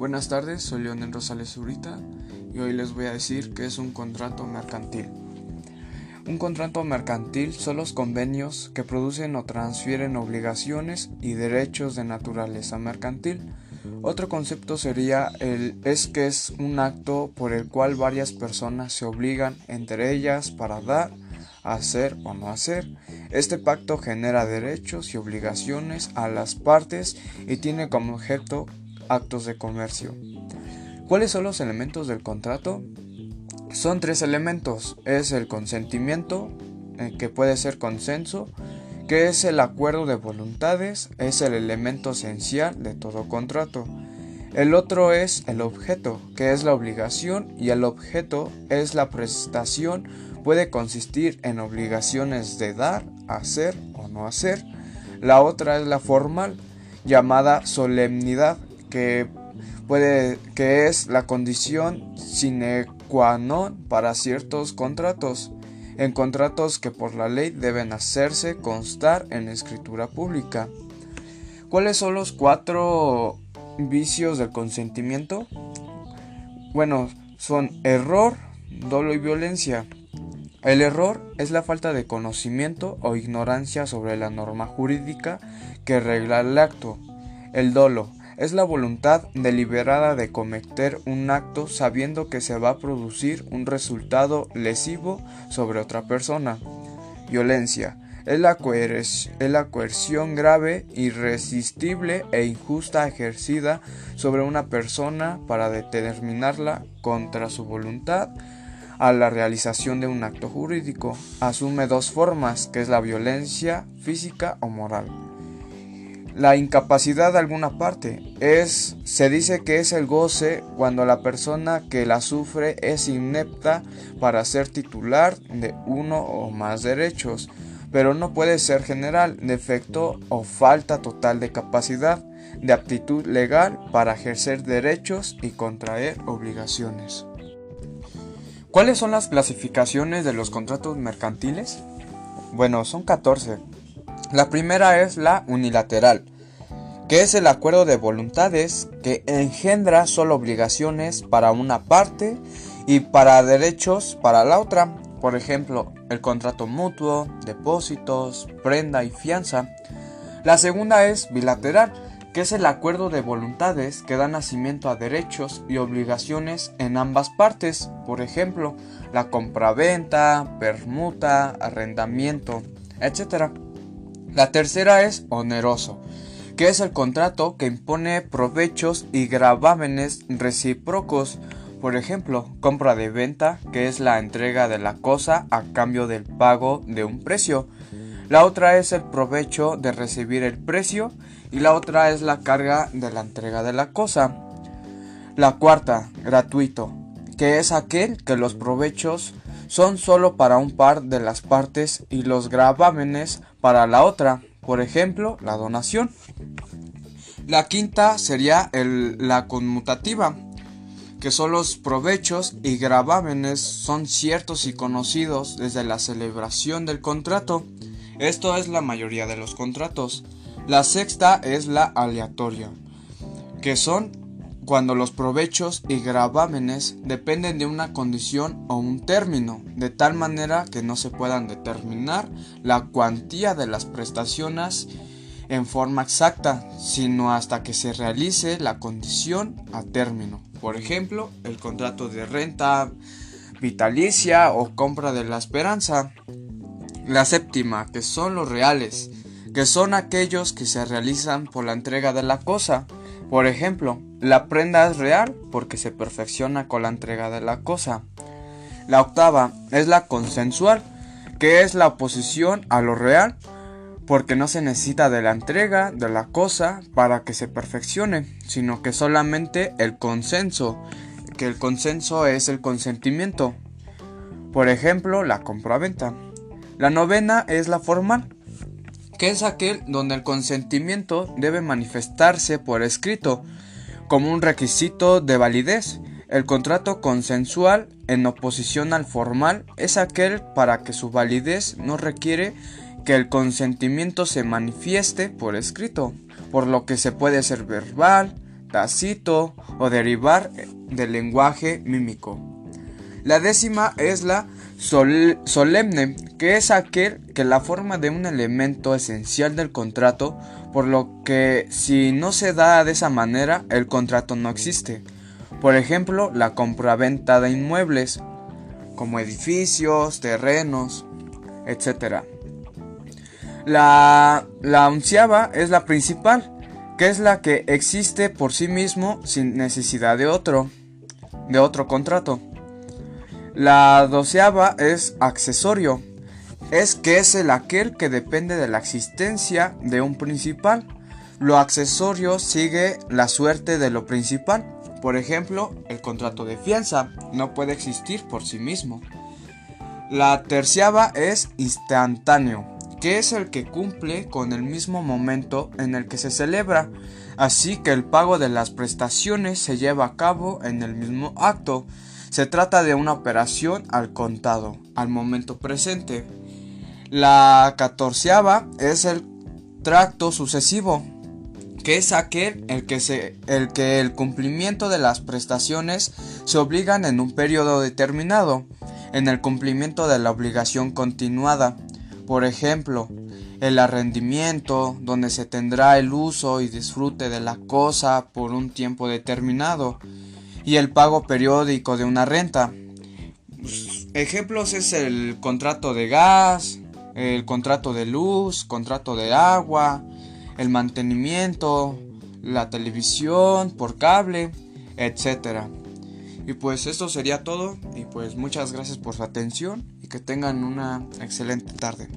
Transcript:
Buenas tardes, soy Leonel Rosales Zurita y hoy les voy a decir qué es un contrato mercantil. Un contrato mercantil son los convenios que producen o transfieren obligaciones y derechos de naturaleza mercantil. Otro concepto sería el es que es un acto por el cual varias personas se obligan entre ellas para dar, hacer o no hacer. Este pacto genera derechos y obligaciones a las partes y tiene como objeto actos de comercio. ¿Cuáles son los elementos del contrato? Son tres elementos. Es el consentimiento, eh, que puede ser consenso, que es el acuerdo de voluntades, es el elemento esencial de todo contrato. El otro es el objeto, que es la obligación, y el objeto es la prestación, puede consistir en obligaciones de dar, hacer o no hacer. La otra es la formal, llamada solemnidad, que, puede, que es la condición sine qua non para ciertos contratos, en contratos que por la ley deben hacerse constar en escritura pública. ¿Cuáles son los cuatro vicios del consentimiento? Bueno, son error, dolo y violencia. El error es la falta de conocimiento o ignorancia sobre la norma jurídica que regla el acto. El dolo es la voluntad deliberada de cometer un acto sabiendo que se va a producir un resultado lesivo sobre otra persona. Violencia es la, coerción grave, irresistible e injusta ejercida sobre una persona para determinarla contra su voluntad a la realización de un acto jurídico. Asume dos formas, que es la violencia física o moral. La incapacidad de alguna parte es se dice que es el goce cuando la persona que la sufre es inepta para ser titular de uno o más derechos, pero no puede ser general, defecto o falta total de capacidad, de aptitud legal para ejercer derechos y contraer obligaciones. ¿Cuáles son las clasificaciones de los contratos mercantiles? Bueno, son 14. La primera es la unilateral, que es el acuerdo de voluntades que engendra solo obligaciones para una parte y para derechos para la otra. Por ejemplo, el contrato mutuo, depósitos, prenda y fianza. La segunda es bilateral, que es el acuerdo de voluntades que da nacimiento a derechos y obligaciones en ambas partes, por ejemplo, la compraventa, permuta, arrendamiento, etc. La tercera es oneroso, que es el contrato que impone provechos y gravámenes recíprocos, por ejemplo, compra de venta, que es la entrega de la cosa a cambio del pago de un precio. La otra es el provecho de recibir el precio y la otra es la carga de la entrega de la cosa. La cuarta, gratuito, que es aquel que los provechos son solo para un par de las partes y los gravámenes para la otra, por ejemplo, la donación. La quinta sería la conmutativa, que son los provechos y gravámenes son ciertos y conocidos desde la celebración del contrato. Esto es la mayoría de los contratos. La sexta es la aleatoria, que son cuando los provechos y gravámenes dependen de una condición o un término, de tal manera que no se puedan determinar la cuantía de las prestaciones en forma exacta, sino hasta que se realice la condición a término. Por ejemplo, el contrato de renta vitalicia o compra de la esperanza. La séptima, que son los reales, que son aquellos que se realizan por la entrega de la cosa. Por ejemplo, la prenda es real porque se perfecciona con la entrega de la cosa. La octava es la consensual, que es la oposición a lo real, porque no se necesita de la entrega de la cosa para que se perfeccione, sino que solamente el consenso, que el consenso es el consentimiento. Por ejemplo, la compraventa. La novena es la formal, que es aquel donde el consentimiento debe manifestarse por escrito, como un requisito de validez. El contrato consensual en oposición al formal es aquel para que su validez no requiere que el consentimiento se manifieste por escrito, por lo que se puede ser verbal, tácito o derivar del lenguaje mímico. La décima es la solemne, que es aquel que la forma de un elemento esencial del contrato, por lo que si no se da de esa manera, el contrato no existe. Por ejemplo, la compraventa de inmuebles, como edificios, terrenos, etc. La, la onceava es la principal, que es la que existe por sí mismo sin necesidad de otro, de otro contrato. La doceava es accesorio, es que es el aquel que depende de la existencia de un principal. Lo accesorio sigue la suerte de lo principal. Por ejemplo, el contrato de fianza no puede existir por sí mismo. La terciava es instantáneo, que es el que cumple con el mismo momento en el que se celebra, así que el pago de las prestaciones se lleva a cabo en el mismo acto. Se trata de una operación al contado, al momento presente. La catorceava es el tracto sucesivo, que es aquel el que, se, el que el cumplimiento de las prestaciones se obligan en un periodo determinado en el cumplimiento de la obligación continuada. Por ejemplo, el arrendimiento, donde se tendrá el uso y disfrute de la cosa por un tiempo determinado, y el pago periódico de una renta. Ejemplos es el contrato de gas, el contrato de luz, contrato de agua, el mantenimiento, la televisión por cable, etcétera. Y pues esto sería todo y pues muchas gracias por su atención y que tengan una excelente tarde.